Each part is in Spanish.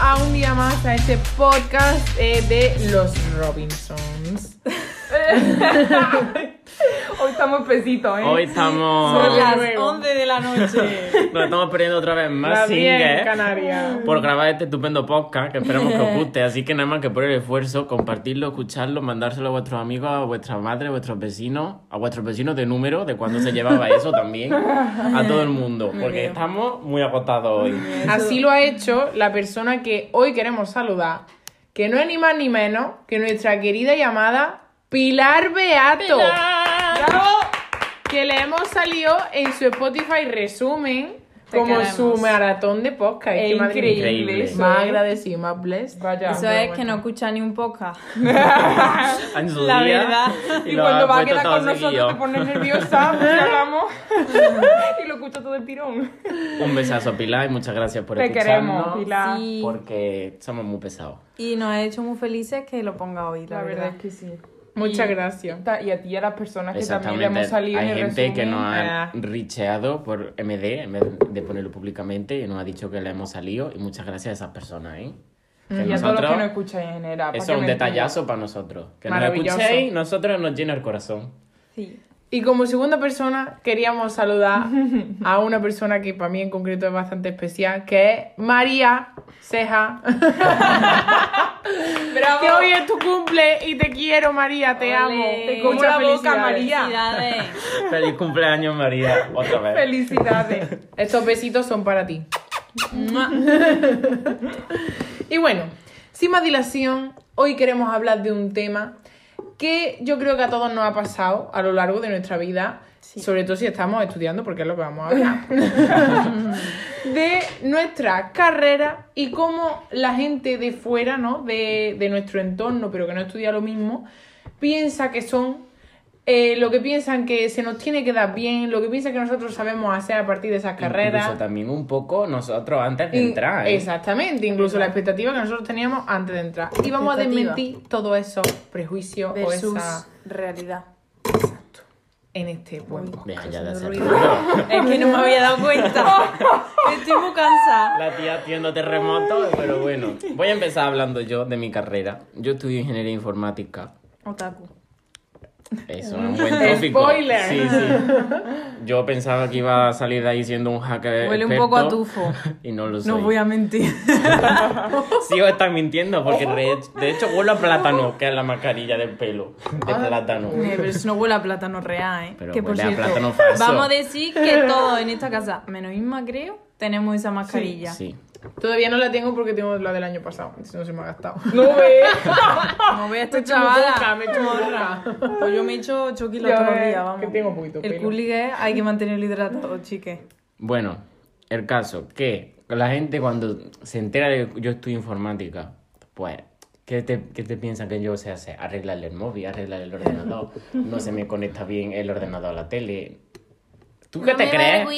a un día más a este podcast eh, de los Robinsons. Hoy estamos pesitos, ¿eh? Hoy estamos. Son las nuevo. 11 de la noche. Nos estamos perdiendo otra vez más Las 10 en singles Canarias. por grabar este estupendo podcast que esperamos que os guste. Así que nada más que por el esfuerzo, compartirlo, escucharlo, mandárselo a vuestros amigos, a vuestras madres, a vuestros vecinos, a vuestros vecinos de número, de cuando se llevaba eso también, a todo el mundo. Porque estamos muy agotados hoy. Así lo ha hecho la persona que hoy queremos saludar, que no es ni más ni menos que nuestra querida y amada Pilar Beato. Bravo. Que le hemos salido en su Spotify resumen Te como queremos. su maratón de podcast. Es increíble eso, Más agradecido, más blessed. Vaya, Eso es que bueno. no escucha ni un podcast. La verdad. Y, lo cuando va a quedar con nosotros seguido. te pones nerviosa hablamos y lo escucho todo el tirón. Un besazo, Pilar, y muchas gracias por Te escucharnos. queremos, Pilar. Sí. Porque somos muy pesados. Y nos ha hecho muy felices que lo ponga hoy, la, La verdad. verdad es que sí. Muchas gracias. Y a ti y a las personas que también le hemos salido Hay en el gente que resumen. nos ha Ah. richeado por MD en vez de ponerlo públicamente y nos ha dicho que le hemos salido y muchas gracias a esas personas, ¿eh? Que Y a todos los nosotros, que nos escucháis en general. ¿para eso es un detallazo para nosotros. Que nos escuchéis, nosotros nos llena el corazón. Sí. Y como segunda persona, queríamos saludar a una persona que para mí en concreto es bastante especial, que es María Ceja. Que hoy es tu cumple y te quiero, María, te amo. Te como la boca. María. Felicidades. Feliz cumpleaños, María, otra vez. Felicidades. Estos besitos son para ti. Y bueno, sin más dilación, hoy queremos hablar de un tema que yo creo que a todos nos ha pasado a lo largo de nuestra vida, sobre todo si estamos estudiando, porque es lo que vamos a hablar, de nuestra carrera y cómo la gente de fuera, ¿no? De, de nuestro entorno, pero que no estudia lo mismo, piensa que son eh, lo que piensan que se nos tiene que dar bien, lo que piensan que nosotros sabemos hacer a partir de esas carreras. Incluso también un poco nosotros antes de In- entrar, ¿eh? Exactamente, incluso la expectativa que nosotros teníamos antes de entrar. Y vamos a desmentir todos esos prejuicios o Versus esa... realidad. en este buen podcast. Deja ya de hacer ruido. ruido. Es que no me había dado cuenta. Estoy muy cansada. La tía haciendo terremotos, pero bueno. Voy a empezar hablando yo de mi carrera. Yo estudio ingeniería informática. Otaku. Eso es un buen tópico. Spoiler. Sí, sí. Yo pensaba que iba a salir de ahí siendo un hacker. Huele un poco a tufo. Y no lo soy. No voy a mentir. Sí, os están mintiendo, porque de, de hecho huele a plátano, que es la mascarilla del pelo. De plátano. Eh, pero eso no huele a plátano real, ¿eh? Pero que por a cierto, plátano falso. vamos a decir que todos en esta casa, menos Isma creo, tenemos esa mascarilla. Sí. Todavía no la tengo porque tengo la del año pasado. entonces no se me ha gastado. No ve. No veas esta chavala. me. Pues yo me he hecho choqui los Ya otros ves, días, vamos. que tengo poquito El culigue hay que mantenerlo hidratado, chique. Bueno, el caso, que la gente cuando se entera de que yo estudio informática, pues, ¿qué te, qué te piensan que yo sé hacer? Arreglarle el móvil, arreglarle el ordenador, no se me conecta bien el ordenador a la tele. ¿Tú qué te crees?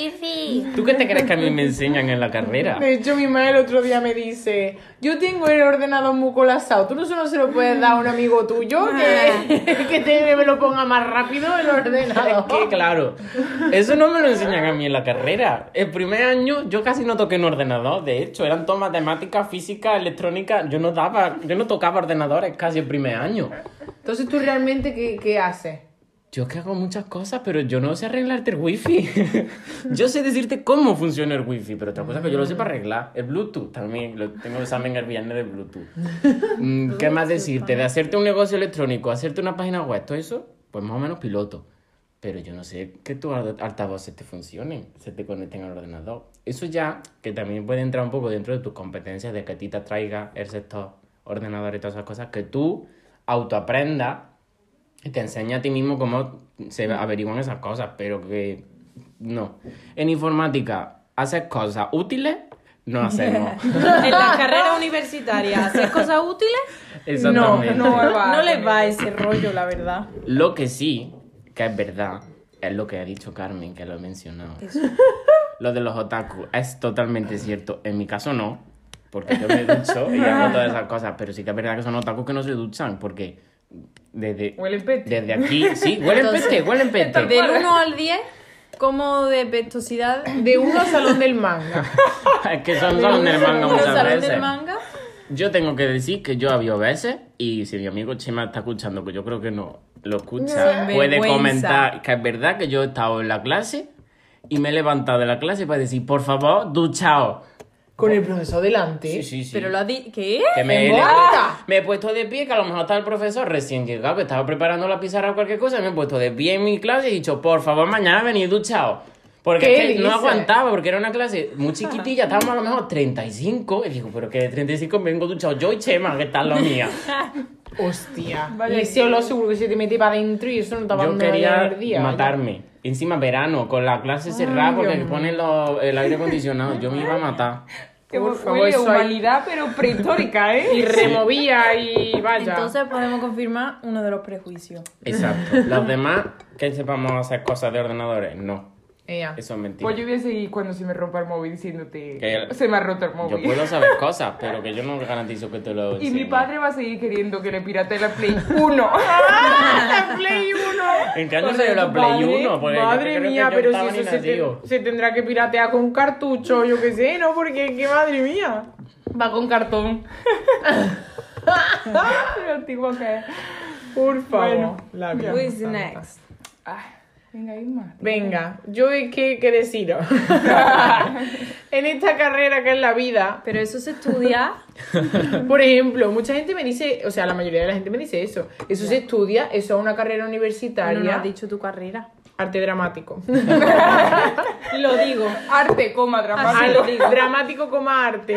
¿Tú qué te crees que a mí me enseñan en la carrera? De hecho, mi madre el otro día me dice, yo tengo el ordenador muy colapsado, ¿tú no solo se lo puedes dar a un amigo tuyo que, que te, me lo ponga más rápido el ordenador? Es que, claro, eso no me lo enseñan a mí en la carrera. El primer año yo casi no toqué en ordenador, de hecho, eran todo matemáticas, física, electrónica. Yo no daba, yo no tocaba ordenadores casi el primer año. Entonces, ¿tú realmente qué, qué haces? Yo que hago muchas cosas, pero yo no sé arreglarte el wifi. yo sé decirte cómo funciona el wifi, pero otra cosa que yo lo sé para arreglar. El Bluetooth también, lo tengo examen el viernes de Bluetooth. Mm, ¿Qué más decirte? De hacerte un negocio electrónico, hacerte una página web, todo eso, pues más o menos piloto. Pero yo no sé que tus alt- altavoces te funcionen, se te conecten al ordenador. Eso ya, que también puede entrar un poco dentro de tus competencias, de que a ti te atraiga el sector ordenador y todas esas cosas, que tú autoaprendas te enseña a ti mismo cómo se averiguan esas cosas, pero que no. En informática, haces cosas útiles, no hacemos. En las carreras universitarias, ¿hacer cosas útiles? Exactamente. no va. No les va ese rollo, la verdad. Lo que sí, que es verdad, es lo que ha dicho Carmen, que lo he mencionado. Lo de los otaku es totalmente cierto. En mi caso no, porque yo me ducho y hago todas esas cosas, pero sí que es verdad que son otakus que no se duchan, porque desde, Huele pete. desde aquí, sí, huelen Entonces, peste, huelen peste. Del 1 al 10, ¿cómo de pestosidad? De uno al salón del manga. Es que son salón del manga muchas salón veces. del manga. Yo tengo que decir que yo había veces, y si mi amigo Chema está escuchando, que yo creo que no lo escucha, puede vergüenza. comentar que es verdad que yo he estado en la clase y me he levantado de la clase para decir, por favor, duchao. Con el profesor delante. Sí, sí, sí. Pero lo ha dicho. ¿Qué? Que me, ¿En he- voz alta? me he puesto de pie, que a lo mejor está el profesor recién llegado, que estaba preparando la pizarra o cualquier cosa, y me he puesto de pie en mi clase y he dicho, por favor, mañana venid duchado. Porque ¿Qué es que no aguantaba, porque era una clase muy chiquitilla, estábamos a lo mejor 35, y digo, pero que de 35 vengo duchado yo y Chema, que tal la mía. Hostia. Vale. y ese olor seguro que se te mete para adentro y eso no te va a Yo quería el día. matarme. Encima verano, con la clase cerrada, porque Dios ponen los- el aire acondicionado, yo me iba a matar. Que Por favor, humanidad, pero prehistórica, ¿eh? Y removía y vaya. Entonces podemos confirmar uno de los prejuicios. Exacto. Los demás, que sepamos hacer cosas de ordenadores, no. Ea. Eso es mentira. Pues yo voy a seguir cuando se me rompa el móvil diciéndote Que- se me ha roto el Yo móvil. puedo saber cosas, pero que yo no garantizo que te lo Y mi enseñe. padre va a seguir queriendo que le pirate la Play 1. ¡La Play 1! ¿En qué año salió la Play padre- 1? Porque yo Madre que mía, yo pero si eso se, te- se tendrá que piratear con cartucho, yo qué sé, ¿no? Porque, que madre mía. Va con cartón. Pero antiguo que es. Por favor. Bueno, la vida Who is santa. next? Ay, venga, Isma. Venga, yo es que, que deciros. en esta carrera que es la vida, Pero eso se estudia. por ejemplo, mucha gente me dice, o sea, la mayoría de la gente me dice eso. Eso se estudia, eso es una carrera No universitaria, nos has dicho tu carrera. Arte dramático. Lo digo. Arte, coma, dramático. Así lo digo. dramático como arte.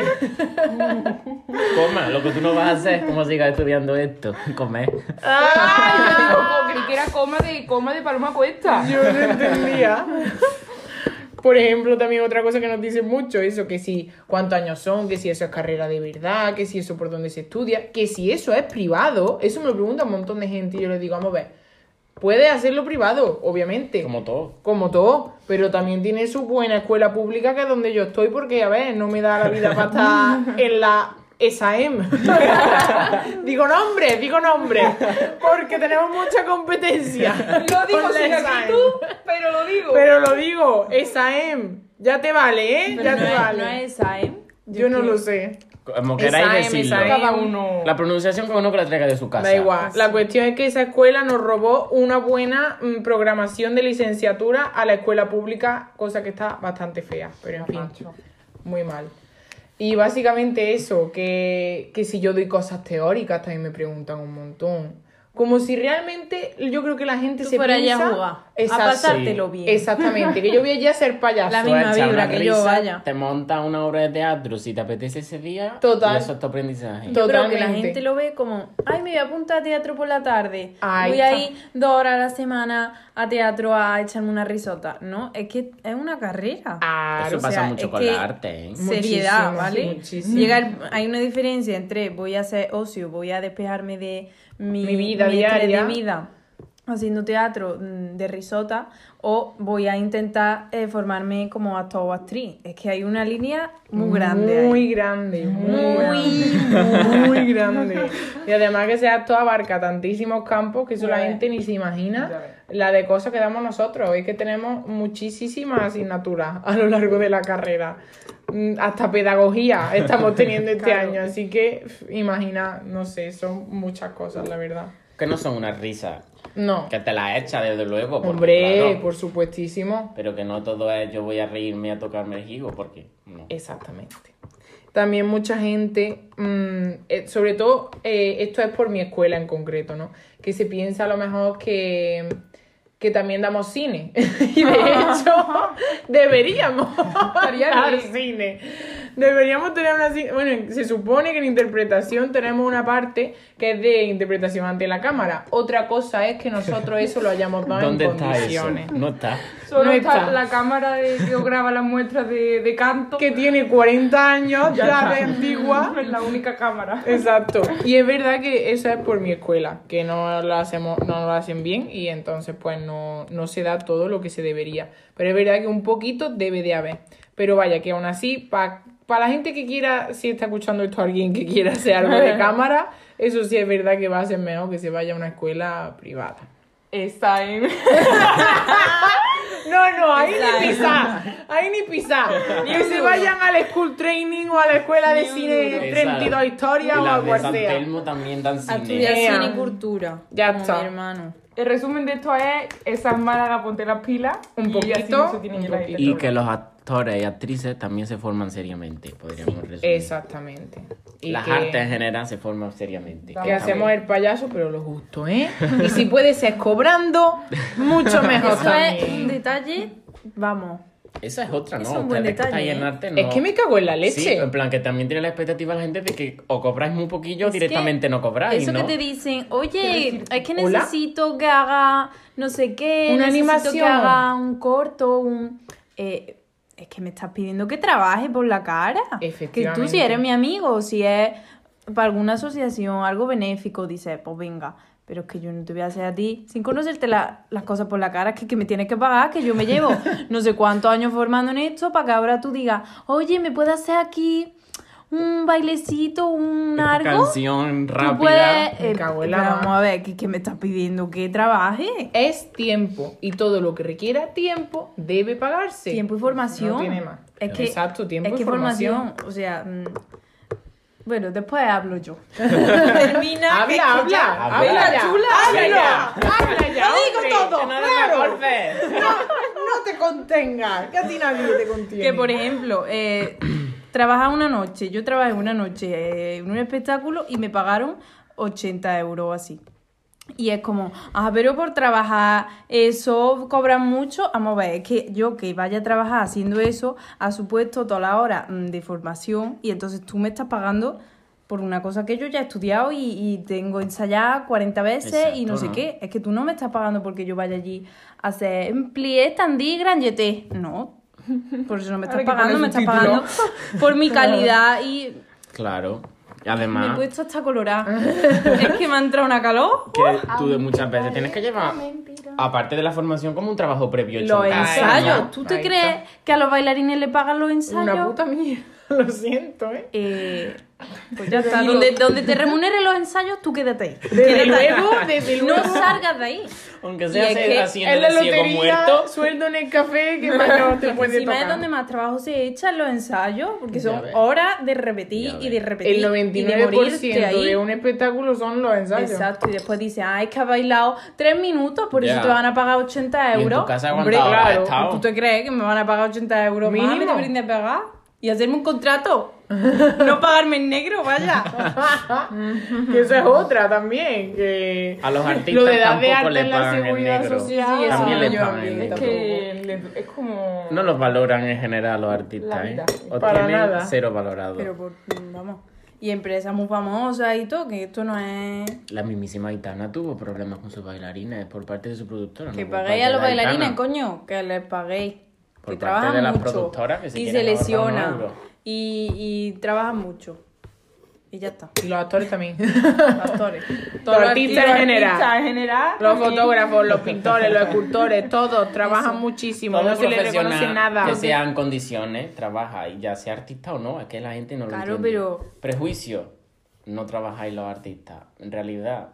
Coma, lo que tú no vas a hacer, como sigas estudiando esto, comer. Ay, loco, creí que era coma de, coma de paloma cuesta. Yo no entendía. Por ejemplo, también otra cosa que nos dicen mucho, eso, que si cuántos años son, que si eso es carrera de verdad, que si eso por dónde se estudia, que si eso es privado, eso me lo pregunta un montón de gente y yo les digo, vamos a ver, puede hacerlo privado, obviamente, como, Como todo. todo, pero también tiene su buena escuela pública que es donde yo estoy porque, a ver, no me da la vida para estar en la SAM. digo nombre, digo nombre, porque tenemos mucha competencia. Lo digo con la sin SAM. actitud, pero lo digo. Pero lo digo, SAM. Ya te vale, ¿eh? Pero ya no, te es, vale. no es esa, ¿eh? Yo no lo sé. Como queráis Esa M, decirlo. Cada uno. La pronunciación que uno que la traiga de su casa. Da igual. La cuestión es que esa escuela nos robó una buena mm, programación de licenciatura a la escuela pública, cosa que está bastante fea. Pero en fin, Macho. muy mal. Y básicamente eso, que, que si yo doy cosas teóricas también me preguntan un montón. Como si realmente yo creo que la gente Tú se fueras allá piensa... a jugar, a Exacto. pasártelo bien. Exactamente, que yo voy allí a ser payaso. La misma vibra una que yo, vaya. Te montas una obra de teatro si te apetece ese día. Total. Y eso es tu aprendizaje. Yo creo que la Totalmente. gente lo ve como, ay, me voy a apuntar a teatro por la tarde. Ahí voy a está. ir dos horas a la semana a teatro a echarme una risota. No, es que es una carrera. Claro, Eso O pasa sea, mucho es con la arte, ¿eh? Seriedad, Muchísimo, ¿vale? muchísimo. Llega el- hay una diferencia entre voy a hacer ocio, voy a despejarme de mi, Mi vida estrés diaria. de vida haciendo teatro mm, de risota o voy a intentar eh, formarme como actor o actriz. Es que hay una línea muy grande. ahí. Muy grande, muy, grande, muy grande. Y además que ese acto abarca tantísimos campos que eso la gente ni se imagina la de cosas que damos nosotros. Es que tenemos muchísimas asignaturas a lo largo de la carrera. Mm, Hasta pedagogía estamos teniendo este Claro. año. Así que imagina, no sé, son muchas cosas, la verdad. Que no son una risa. No. Que te la echa, desde luego. porque, Hombre, claro, por supuestísimo. Pero que no todo es yo voy a reírme a tocarme el higo, porque no. Exactamente. También mucha gente, mm, eh, sobre todo, eh, esto es por mi escuela en concreto, ¿no? Que se piensa a lo mejor que, que también damos cine. y de hecho, deberíamos dar cine. Deberíamos tener una... Bueno, se supone que en interpretación tenemos una parte que es de interpretación ante la cámara. Otra cosa es que nosotros eso lo hayamos dado ¿Dónde en está eso? condiciones. No está. Solo No está, está. la cámara de, que os graba las muestras de, de canto. Que tiene 40 años, Ya está. de antigua. Es la única cámara. Exacto. Y es verdad que eso es por mi escuela, que no lo hacemos, no lo hacen bien y entonces pues no, no se da todo lo que se debería. Pero es verdad que un poquito debe de haber. Pero vaya, que aún así, para la gente que quiera, si está escuchando esto alguien que quiera hacer algo de cámara, eso sí es verdad que va a ser mejor que se vaya a una escuela privada. Está en. No, no, Ahí ni pisar, ahí ni pisar. Que se vayan al school training o a la escuela de cine Exacto. 32 historias o a de cual San. Telmo también dan A cine. estudiar Ea. cine y cultura. Ya está. mi hermano. El resumen de esto es esa Málaga, ponte las pilas. Un y poquito, no se tienen un la poquito. Y que los actores y actrices también se forman seriamente, podríamos resumir. Exactamente. Y Las que- artes en general se forman seriamente. Que hacemos el payaso, pero lo justo, ¿eh? Y si puede ser cobrando, mucho mejor Eso es un también. detalle, vamos. Esa es otra, ¿no? Es un buen detalle, ¿eh? arte, no. Es que me cago en la Sí, leche. en plan que también tiene la expectativa la gente de que o cobráis muy poquillo o directamente no cobráis, Eso ¿no? que te dicen, oye, es que ¿Hola? necesito que haga no sé qué, Una necesito animación. que haga un corto, un... eh, es que me estás pidiendo que trabaje por la cara. Que tú Efectivamente. si eres mi amigo, si es para alguna asociación, algo benéfico, dices, pues venga. Pero es que yo no te voy a hacer a ti sin conocerte la- las cosas por la cara, es que, que me tienes que pagar, que yo me llevo no sé cuántos años formando en esto para que ahora tú digas, oye, ¿me puedes hacer aquí un bailecito, un algo? canción rápida. puedes- Me eh, cago en la pero mar. vamos a ver, ¿qué, qué me estás pidiendo? Que trabaje. Es tiempo. Y todo lo que requiera tiempo debe pagarse. Tiempo y formación. No tiene más. Es que, Exacto, tiempo es y que formación. O sea, mm, bueno, después hablo yo. Termina. Habla, habla, Habla, habla ya. chula, Habla habla. ya. Habla ya. Lo digo hombre, todo, que no claro. No, no te contengas, que a ti nadie te contiene. Que por ejemplo, eh, trabajar una noche, yo trabajé una noche eh, en un espectáculo y me pagaron 80 euros o así. Y es como, ah, pero por trabajar eso cobran mucho. Vamos a ver, es que yo que vaya a trabajar haciendo eso, ha supuesto toda la hora mm, de formación y entonces tú me estás pagando por una cosa que yo ya he estudiado y, y tengo ensayada 40 veces y no sé qué. Es que tú no me estás pagando porque yo vaya allí a hacer plié, tandí. No. Por eso no me estás pagando, me estás pagando por mi calidad y Claro. Y me he además, puesto hasta colorada. es que me ha entrado una calor. que tú de muchas veces tienes que llevar, aparte de la formación, como un trabajo previo hecho Los en casa, ensayos. ¿no? ¿Tú te Ahí crees que a los bailarines le pagan los ensayos? Una puta mierda. Lo siento, ¿eh? Eh, pues ya está. Donde, donde te remuneren los ensayos, tú quédate ahí. Desde Quédate ahí. luego, desde luego. No salgas de ahí. Aunque Y sea es haciendo En la de ciego lotería, muerto. sueldo en el café, que más no te puede Encima tocar. es donde más trabajo se echa en los ensayos, porque Ya son ves. horas de repetir Ya y de repetir. El y de 99% morirte ahí. de un espectáculo son los ensayos. Exacto, y después dice, ah, es que has bailado tres minutos, por Ya. eso te van a pagar 80 Y en euros. tu casa Hombre, aguantado, has claro. ¿tú te crees que me van a pagar 80 euros más? Mínimo. ¿Me deberían de pagar? Y hacerme un contrato. no pagarme en negro, vaya. que eso es otra también. Que A los artistas lo de tampoco le en la pagan en seguridad negro. social. Sí, eso También no le pagan en Es negro. que le- es como. No los valoran en general los artistas, ¿eh? O Para tienen nada. cero valorado. Pero por, vamos. Y empresas muy famosas y todo, que esto no es... La mismísima Aitana tuvo problemas con sus bailarines por parte de su productora. Que no paguéis a los bailarines, coño, que les paguéis. Por que parte trabajan de la mucho. productora, que se y se euros. Y, y trabajan mucho. Y ya está. Y los actores también. Actores. Los artistas en general. artistas en general. Los fotógrafos, los pintores, los escultores, todos trabajan muchísimo. Todo no se les reconoce nada. que sea en condiciones, trabaja y ya sea artista o no, es que la gente no lo Claro, entiende. pero- Prejuicio, no trabajáis los artistas. En realidad,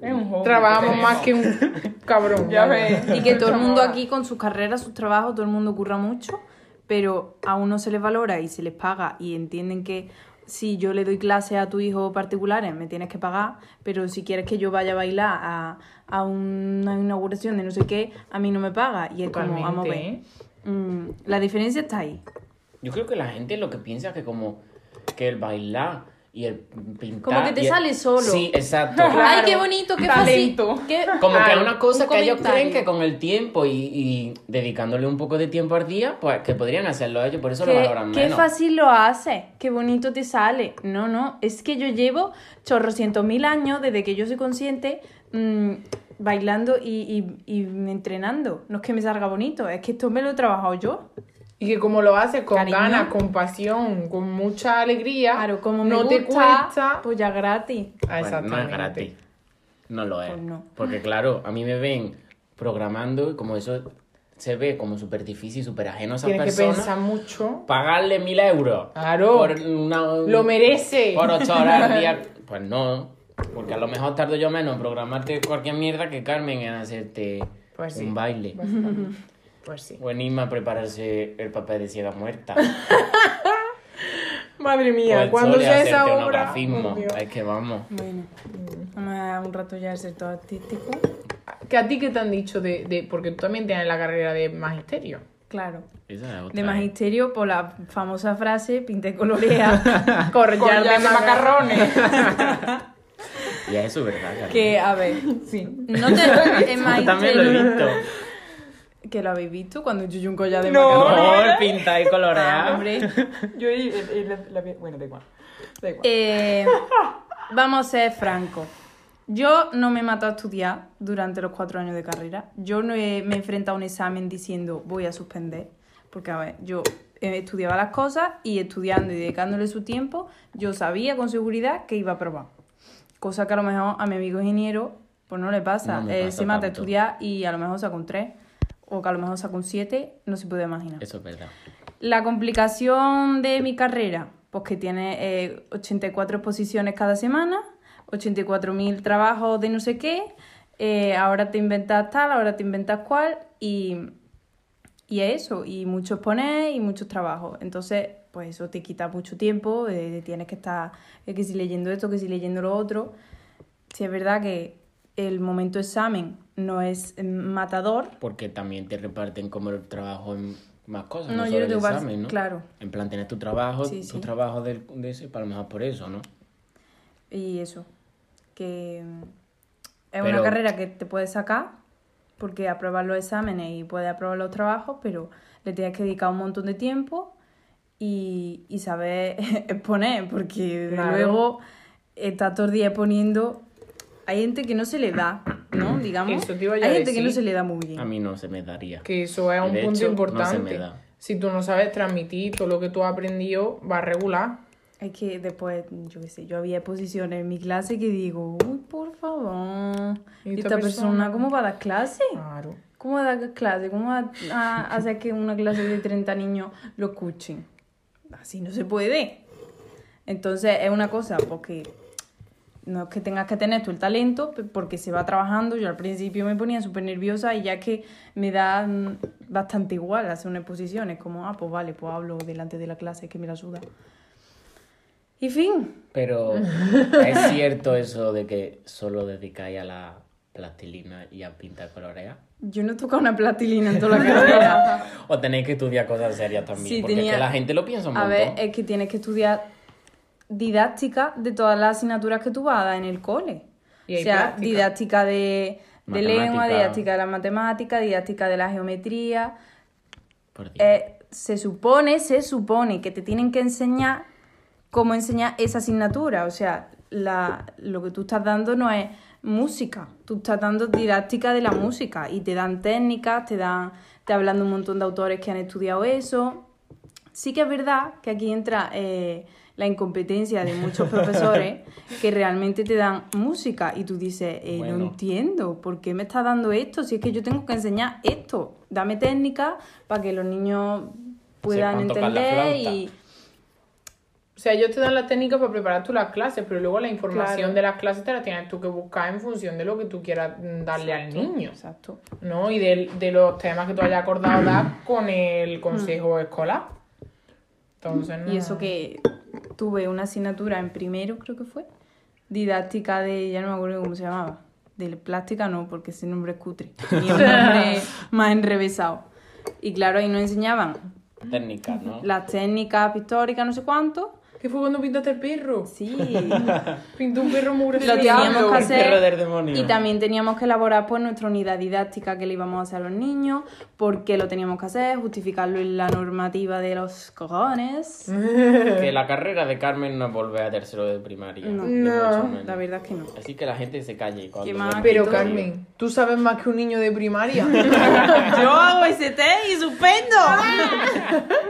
Es un hobby. Trabajamos que más que un cabrón. Ya vaya. ves. Y que todo el mundo aquí con sus carreras, sus trabajos, todo el mundo curra mucho, pero a uno se les valora y se les paga y entienden que si yo le doy clase a tu hijo particulares me tienes que pagar, pero si quieres que yo vaya a bailar a, a una inauguración de no sé qué, a mí no me paga. Y es como, vamos a ver. Totalmente, ¿eh? mm, la diferencia está ahí. yo creo que la gente lo que piensa es que como que el bailar y el pintar... Como que te el- sale solo. Sí, exacto. Ay, qué bonito, qué fácil. Qué- Como que es Ah, una cosa un que ellos creen que con el tiempo y, y dedicándole un poco de tiempo al día, pues que podrían hacerlo ellos, por eso lo Qué, valoran qué menos. fácil lo hace, qué bonito te sale. No, no, es que yo llevo chorrocientos mil años desde que yo soy consciente mm, bailando y, y- y entrenando. No es que me salga bonito, es que esto me lo he trabajado yo. Y que como lo haces con Cariño. ganas, con pasión, con mucha alegría, Claro, como me no gusta, te cuesta. pues ya gratis. Ah, Pues no es gratis. No lo es. Pues no. Porque claro, a mí me ven programando y como eso se ve como súper difícil, súper ajeno a esa Tienes que persona. pensar mucho. Pagarle mil euros. Claro. Por una, Lo merece. Por ocho horas al día. Pues no. Porque a lo mejor tardo yo menos en programarte cualquier mierda que Carmen en hacerte Pues sí. un baile. Pues sí. O anima a prepararse el papel de ciega muerta. Madre mía, el cuando sea esa obra. oh, es que vamos. Bueno, vamos a un rato ya el sector artístico. ¿Que a ti qué te han dicho de, de- Porque tú también tienes la carrera de magisterio. Claro. Esa es otra. De ¿eh? magisterio, por la famosa frase, pinte colorea. Collar de macarrones. Y eso es verdad, Carmen. que, a ver, Sí. no te... En También lo he magisterio... visto. ¿Que lo habéis visto cuando yo un collar de No. macarrones? No, el pinta y Ah, colorear. hombre. Yo y, y- y la, la- bueno, da igual. Da igual. Eh, vamos a ser francos. Yo no me he matado a estudiar durante los cuatro años de carrera. Yo no he- me he enfrentado a un examen diciendo voy a suspender. Porque, a ver, yo eh, estudiaba las cosas y estudiando y dedicándole su tiempo, yo sabía con seguridad que iba a aprobar. Cosa que a lo mejor a mi amigo ingeniero pues no le pasa. No me Eh, pasa se mata a tanto. estudiar y a lo mejor saca un 3 o que a lo mejor saca un 7, no se puede imaginar. Eso es verdad. La complicación de mi carrera, pues que tiene eh, 84 exposiciones cada semana, 84.000 trabajos de no sé qué, eh, ahora te inventas tal, ahora te inventas cual, y, y es eso, y mucho exponer y muchos trabajos. Entonces, pues eso te quita mucho tiempo, eh, tienes que estar, eh, que si leyendo esto, que si leyendo lo otro. Si es verdad que el momento examen no es eh, matador, Porque también te reparten como el trabajo en más cosas, No, no, yo solo el examen, ¿no? claro. En plan, tienes tu trabajo, Sí, tu sí. trabajo de ese, para lo mejor por eso, ¿no? Y eso, que mm, es Pero- una carrera que te puedes sacar porque apruebas los exámenes y puedes aprobar los trabajos, pero le tienes que dedicar un montón de tiempo y, y saber exponer, porque Claro. luego estás todo el día exponiendo. Hay gente que no se le da, ¿no? Digamos. Eso te iba a Hay gente que decir. no se le da muy bien. A mí no se me daría. Que eso es un de punto hecho, no se importante. me da. Si tú no sabes transmitir todo lo que tú has aprendido, va a regular. Es que después, yo qué sé, yo había exposiciones en mi clase que digo, uy, por favor, ¿Y ¿esta, esta persona, persona? cómo va a dar clase? Claro. ¿Cómo va a dar clase? ¿Cómo va a hacer que una clase de 30 niños lo escuchen? Así no se puede. Entonces es una cosa, porque no es que tengas que tener tú el talento, porque se va trabajando. Yo al principio me ponía súper nerviosa y ya que me da mm, bastante igual hacer una exposición, es como, ah, pues vale, pues hablo delante de la clase que me la ayuda. Y fin, Pero es cierto eso de que solo dedicáis a la plastilina y a pintar colorear. yo no he tocado una plastilina en toda la carrera. O tenéis que estudiar cosas serias también. Sí, porque tenía- es que la gente lo piensa un A montón. ver, es que tienes que estudiar didáctica de todas las asignaturas que tú vas a dar en el cole. Y o sea, práctica. didáctica de, de lengua, didáctica de la matemática, didáctica de la geometría. Por. Eh, se supone, se supone que te tienen que enseñar cómo enseñar esa asignatura. O sea, la, lo que tú estás dando no es música, tú estás dando didáctica de la música y te dan técnicas, te dan, te hablan de un montón de autores que han estudiado eso. Sí que es verdad que aquí entra eh, la incompetencia de muchos profesores que realmente te dan música y tú dices, eh, no entiendo, ¿por qué me estás dando esto? Si es que yo tengo que enseñar esto, dame técnica para que los niños puedan entender y... O sea, ellos te dan la técnica para preparar tú las clases, pero luego la información Claro. de las clases te la tienes tú que buscar en función de lo que tú quieras mm, darle al niño, Exacto. ¿no? Y de, de los temas que tú hayas acordado dar con el consejo escolar. Entonces, no... Y eso que tuve una asignatura en primero, creo que fue, didáctica de, ya no me acuerdo cómo se llamaba, de plástica no, porque ese nombre es cutre, tenía un nombre más enrevesado. Y claro, ahí nos enseñaban Técnica, ¿no? las técnicas pictóricas, no sé cuánto. ¿Qué fue cuando pintaste el perro? Sí, Pintó un perro muy lo teníamos que el perro del hacer. demonio. Y también teníamos que elaborar pues nuestra unidad didáctica que le íbamos a hacer a los niños, por qué lo teníamos que hacer, justificarlo en la normativa de los cojones. Que la carrera de Carmen no es volver a tercero de primaria. No. La verdad es que no. Así que la gente se calle cuando Pero. Carmen, ¿tú sabes más que un niño de primaria? Yo hago ese test y suspendo.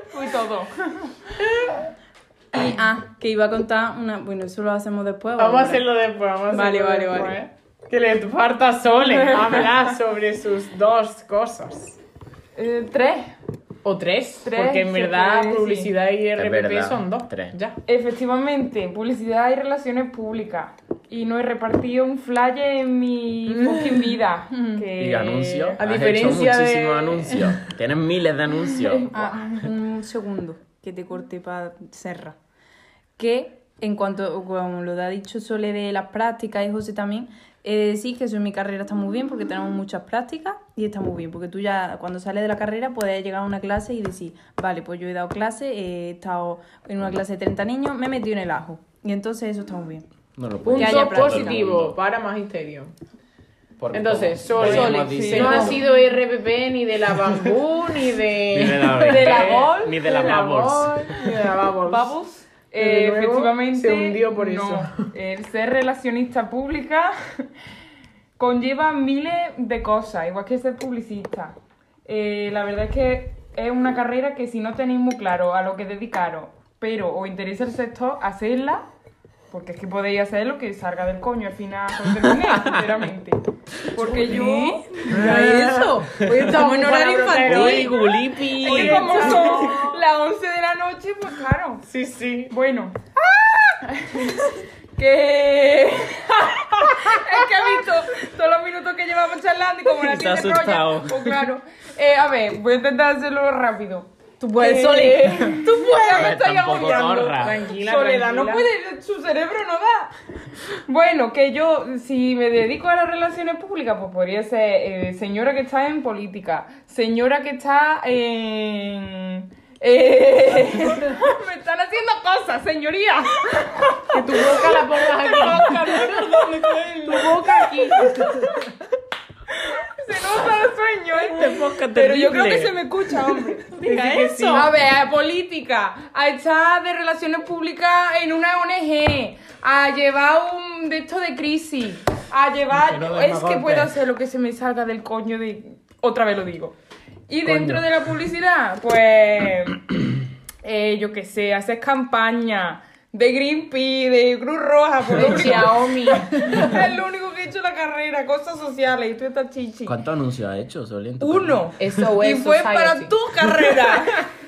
Fui todo. Y, ah, que iba a contar una. Bueno, eso lo hacemos después. ¿o Vamos a hacerlo después, vamos a Vale, hacerlo vale, después. vale. Que le falta Sole hablar sobre sus dos cosas. Eh, tres. O tres, Tres, porque en verdad puede publicidad y Es RPP verdad, son dos. tres. Ya. Efectivamente, publicidad y relaciones públicas. y no he repartido un flyer en mi fucking vida. Que... Y anuncios. A Has diferencia hecho de- muchísimos anuncios. Tienes miles de anuncios. Ah, un segundo, que te corté para cerrar. Que en cuanto, como lo ha dicho Sole de las prácticas y José también, he de decir que eso en mi carrera está muy bien porque tenemos muchas prácticas y está muy bien porque tú ya cuando sales de la carrera puedes llegar a una clase y decir, vale, pues yo he dado clase, he estado en una clase de 30 niños, me he metido en el ajo. Y entonces eso está muy bien. No lo Punto positivo para Magisterio. Porque Entonces, no ha sido RPP ni de la Bambú, ni de, Ni de la de la BP, Gol, ni de la Bubbles. Gol, ni de la Bubbles. Eh, luego, efectivamente, se hundió por no. eso. El ser relacionista pública conlleva miles de cosas, igual que ser publicista. Eh, la verdad es que es una carrera que si no tenéis muy claro a lo que dedicaros, pero os interesa el sector, hacerla, porque es que podéis hacer lo que salga del coño al final, sinceramente. Porque yo... Mira eso. Hoy estamos en horario infantil. Gulipi. Hoy como son las 11 de la noche, pues claro. Sí, sí. Bueno. que. es que he visto todos los minutos que llevamos charlando y como la tiene rolla. asustado. Pues claro. Eh, a ver, voy a intentar hacerlo rápido. Tú puedes, Eh, Sole. Tú puedes, me tampoco agobiando. Tranquila, Soledad no puede, su cerebro no da. Bueno, que yo, si me dedico a las relaciones públicas, pues podría ser eh, señora que está en política, señora que está en... eh, me están haciendo cosas, señoría. Que tu boca la pongas aquí. tu boca aquí. Se nota el sueño. Este podcast Pero yo creo que se me escucha, hombre. Diga eso. A ver, a política, a estar de relaciones públicas en una ONG, a llevar un de esto de crisis, a llevar... Que no es que puedo hacer lo que se me salga del coño de... Otra vez lo digo. Y Coño. dentro de la publicidad, pues... eh, yo qué sé, hacer campaña de Greenpeace, de Cruz Roja, por De Xiaomi. es lo único hecho la carrera, cosas sociales, y tú estás chichi. ¿Cuántos anuncios has hecho, Uno. Eso y es fue society. para tu carrera. carrera?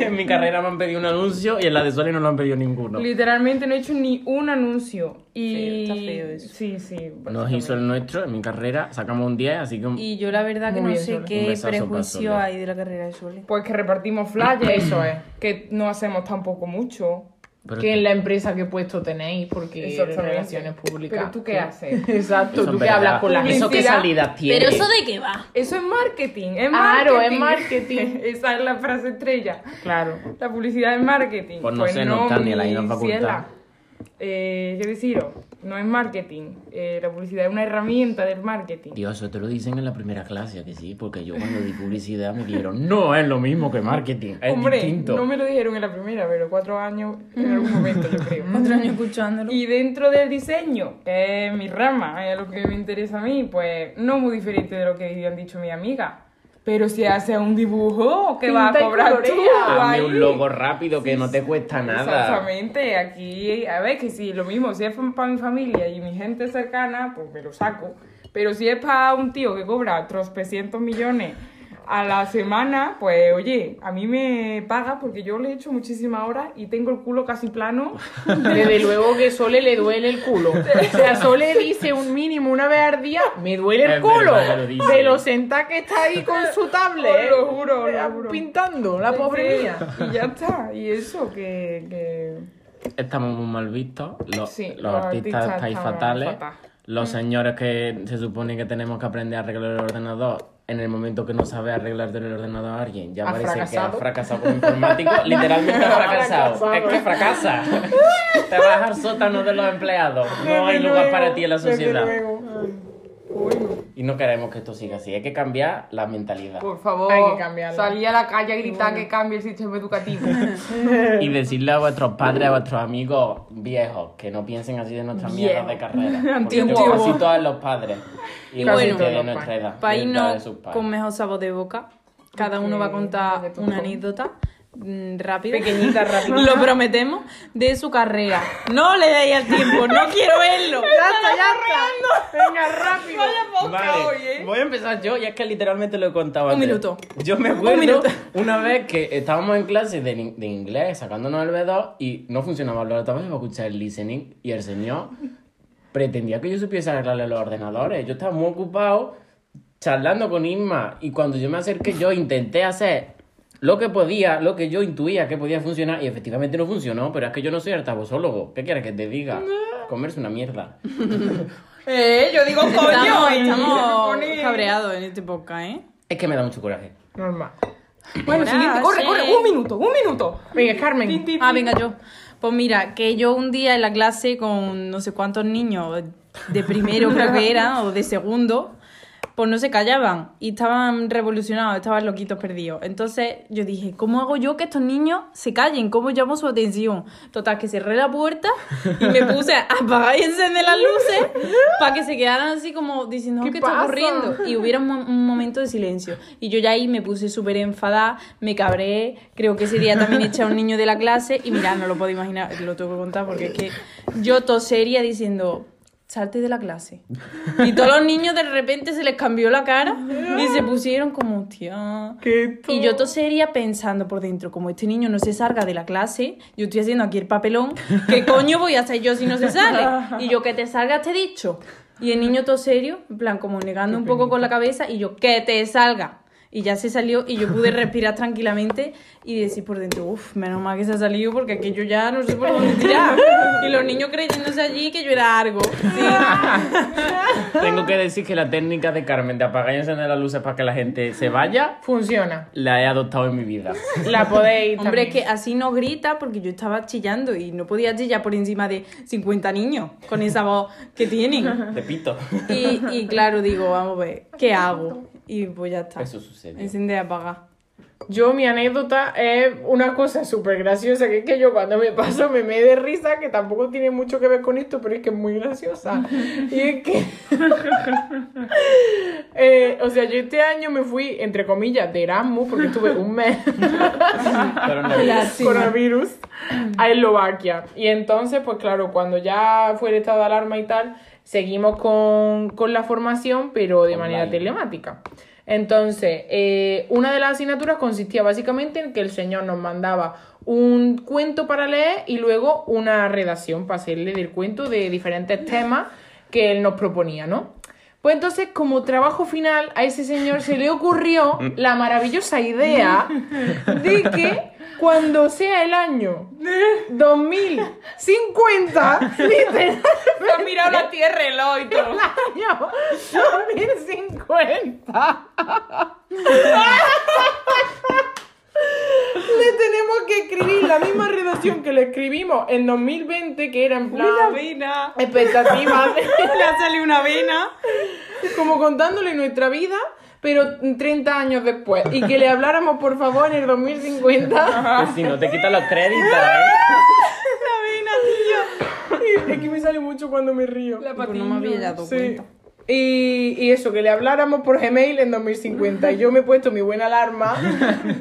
En mi carrera me han pedido un anuncio y en la de Sole no lo han pedido ninguno. Literalmente no he hecho ni un anuncio. Y... Feo, está feo eso. Sí, sí. Nos hizo el nuestro en mi carrera, sacamos un 10, así que un- Y yo la verdad que Muy no bien, sé qué prejuicio hay de la carrera de Sole. Pues que repartimos flyers. Eso es. Que no hacemos tampoco mucho. Pero Que en la empresa que puesto tenéis, porque Exactamente. relaciones públicas. Pero tú qué haces. Exacto, Eso tú es que hablas con la Publicidad. ¿Eso qué gente. salida tiene? de qué va? Eso es marketing. Es Claro, es marketing. Esa es la frase estrella. Claro. La publicidad es marketing. Pues no sé, no está ni en la facultad. Eh, ¿Qué deciros? No es marketing. Eh, la publicidad es una herramienta del marketing. Dios, eso te lo dicen en la primera clase, ¿a que sí, porque yo cuando di publicidad me dijeron, no es lo mismo que marketing, es Hombre, distinto. no me lo dijeron en la primera, pero cuatro años en algún momento, yo creo. Otro año escuchándolo. Y dentro del diseño, que es mi rama, es lo que me interesa a mí, pues no muy diferente de lo que han dicho mis amigas. Pero si haces un dibujo, ¿qué vas Pinta a cobrar tú? Hazme un logo rápido que no te cuesta nada. Exactamente, aquí, a ver, que si lo mismo, si es para mi familia y mi gente cercana, pues me lo saco. Pero si es para un tío que cobra tropecientos millones a la semana, pues oye, a mí me paga porque yo le he hecho muchísimas horas y tengo el culo casi plano. Desde luego que Sole le duele el culo. O sea, Sole dice un mínimo una vez al día, me duele el Es culo. verdad lo. De lo sentada que está ahí con su tablet. Os lo juro, os lo eh, juro. Pintando, la pobre mía. Y ya está, y eso, que... que... Estamos muy mal vistos, los, Sí, los los artistas, artistas estáis fatales, fatal. los señores que se supone que tenemos que aprender a arreglar el ordenador, en el momento que no sabe arreglar el ordenador a alguien, ya parece que fracasado. ha fracasado como informático, literalmente ha fracasado. Es que fracasa. Te vas al sótano de los empleados, no hay lugar para ti en la sociedad. Y no queremos que esto siga así, hay que cambiar la mentalidad. Por favor, Hay que cambiarla. salir a la calle a gritar que cambie el sistema educativo. Y decirle a vuestros padres, a vuestros amigos viejos, que no piensen así de nuestras mierdas de carrera. Porque Antiguo. tengo casi todos los padres. Y Casi todos de nuestra edad. Sus padres. con mejor sabor de boca, cada uno va a contar una todo. anécdota mm, rápida. Pequeñita, rapidita. Lo prometemos, de su carrera. No le deis al tiempo, no quiero verlo. Ya está, ya está. Venga, rápido. Vale, voy a empezar yo, ya es que literalmente lo he contado Un antes. minuto. Yo me acuerdo minuto. una vez que estábamos en clase de, in- de inglés sacándonos el B2 y no funcionaba el altavoz para escuchar el listening y el señor pretendía que yo supiese arreglarle los ordenadores. Yo estaba muy ocupado charlando con Isma y cuando yo me acerqué yo intenté hacer lo que podía, lo que yo intuía que podía funcionar y efectivamente no funcionó, pero es que yo no soy altavozólogo. ¿Qué quieres que te diga? Comerse una mierda. Eh, yo digo coño. Estamos, estamos cabreados en este podcast, ¿eh? Es que me da mucho coraje. Normal. Bueno, siguiente, corre, sí. corre, un minuto, un minuto. Venga, Carmen. Ah, venga, yo. Pues mira, que yo un día en la clase con no sé cuántos niños de primero creo que era, o de segundo, pues no se callaban y estaban revolucionados, estaban loquitos perdidos. Entonces yo dije, ¿cómo hago yo que estos niños se callen? ¿Cómo llamo su atención? Total, que cerré la puerta y me puse a apagar y encender las luces para que se quedaran así como diciendo, ¿Qué ¿qué, está ocurriendo? Y hubiera un, mo- un momento de silencio. Y yo ya ahí me puse súper enfadada, me cabré, creo que ese día también eché a un niño de la clase y mira, no lo puedo imaginar, lo tengo que contar porque es que yo tosería diciendo, salte de la clase. Y todos los niños de repente se les cambió la cara y se pusieron como, hostia. ¿Qué Y yo tosería pensando por dentro, como este niño no se salga de la clase, yo estoy haciendo aquí el papelón, ¿qué coño voy a hacer yo si no se sale? Y yo, que te salga, te he dicho. Y el niño todo serio, en plan, como negando un poco con la cabeza, y yo, que te salga. Y ya se salió y yo pude respirar tranquilamente y decir por dentro, uff, menos mal que se ha salido porque aquí yo ya no sé por dónde tirar. Y los niños creyéndose allí que yo era algo. Tengo que decir que la técnica de Carmen de apagar y encender las luces para que la gente se vaya, Funciona. la he adoptado en mi vida. La podéis. Hombre, es también. que así no grita porque yo estaba chillando y no podía chillar por encima de 50 niños con esa voz que tienen. Te pito. Y, y claro, digo, vamos a ver, ¿qué hago? Y pues ya está. Eso sucede. Encender y apagar. Yo, mi anécdota es una cosa súper graciosa, que es que yo cuando me paso me me de risa, que tampoco tiene mucho que ver con esto, pero es que es muy graciosa. Y es que... eh, o sea, yo este año me fui, entre comillas, de Erasmus, porque estuve un mes coronavirus a Eslovaquia. Y entonces, pues claro, cuando ya fue el estado de alarma y tal, seguimos con, con la formación, pero de manera telemática. Entonces, eh, una de las asignaturas consistía básicamente en que el señor nos mandaba un cuento para leer y luego una redacción para hacerle del cuento de diferentes temas que él nos proponía, ¿no? Pues entonces, como trabajo final, a ese señor se le ocurrió la maravillosa idea de que cuando sea el año 2050, literal, Me ha mirado la tierra el hoy y todo. año 2050. Le tenemos que escribir la misma redacción que le escribimos en 2020, que era en plan vena. expectativas, Le ha salido una vena. como contándole nuestra vida, pero 30 años después. Y que le habláramos, por favor, en el 2050. Pues si no te quitan los créditos, ¿eh? La vena, tío. Es que me sale mucho cuando me río. Pues no me había dado Sí. cuenta. Y, y eso, que le habláramos por Gmail en 2050. Y yo me he puesto mi buena alarma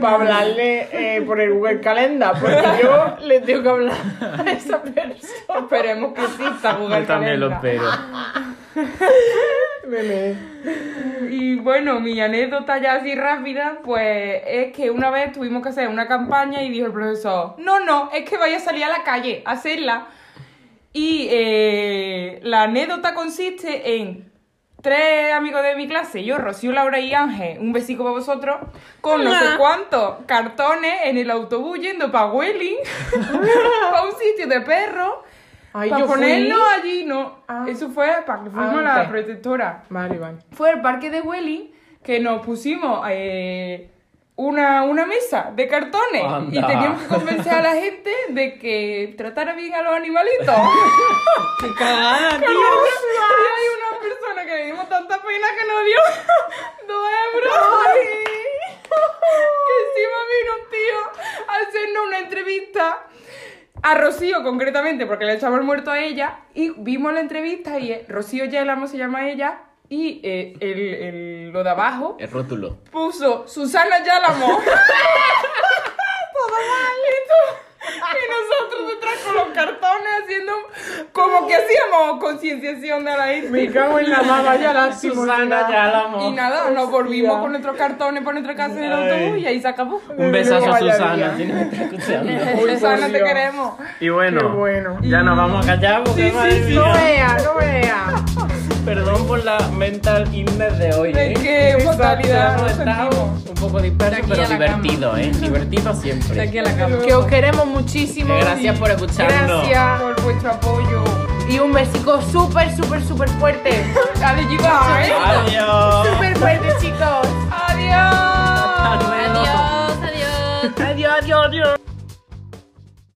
para hablarle eh, por el Google Calendar, porque yo le tengo que hablar a esa persona. Esperemos que exista Google Yo también lo Calendar. espero. Meme. Y bueno, mi anécdota ya así rápida, pues es que una vez tuvimos que hacer una campaña y dijo el profesor, no, no, es que vaya a salir a la calle a hacerla. Y eh, la anécdota consiste en tres amigos de mi clase, yo, Rocío, Laura y Ángel, un besico para vosotros, con no sé cuántos cartones en el autobús yendo para Welling, para un sitio de perros. Ay, para fui. ponernos allí, no. Ah. Eso fue para que fuimos a la protectora Vale, vale. fue el parque de Welling que nos pusimos eh, una, una mesa de cartones y teníamos que convencer a la gente de que tratara bien a los animalitos. Qué cagada, tío. y hay una persona que le dimos tanta pena que nos dio dos euros. que encima vino un tío a hacernos una entrevista a Rocío concretamente, porque le echamos el muerto a ella, y vimos la entrevista y eh, Rocío Yelamo se llama ella, y eh, el, el- lo de abajo El rótulo. puso Susana Yálamo. Todo mal. Y tú- Y nosotros detrás con los cartones haciendo como que hacíamos concienciación de la isla. Me cago en la mama, ya la Susana, ya la amo. Y nada, nos volvimos con nuestros cartones por nuestra casa en el Ay. autobús y ahí se acabó. Un besazo a Susana, si no me está escuchando. Uy, Susana, te queremos. Y bueno, ya nos vamos a callar porque madre mía. No vea, no vea. Perdón por la mental illness de hoy. ¿eh? Es que. No estamos un poco disperso, pero divertido, ¿eh? Divertido siempre. De aquí a la cama. Que os queremos muchísimo. Gracias por escucharnos. Gracias por vuestro apoyo. Y un besico súper, súper, súper fuerte. Adiós, chicos. Adiós. Súper fuerte, chicos. Adiós. Adiós, adiós. Adiós, adiós, adiós.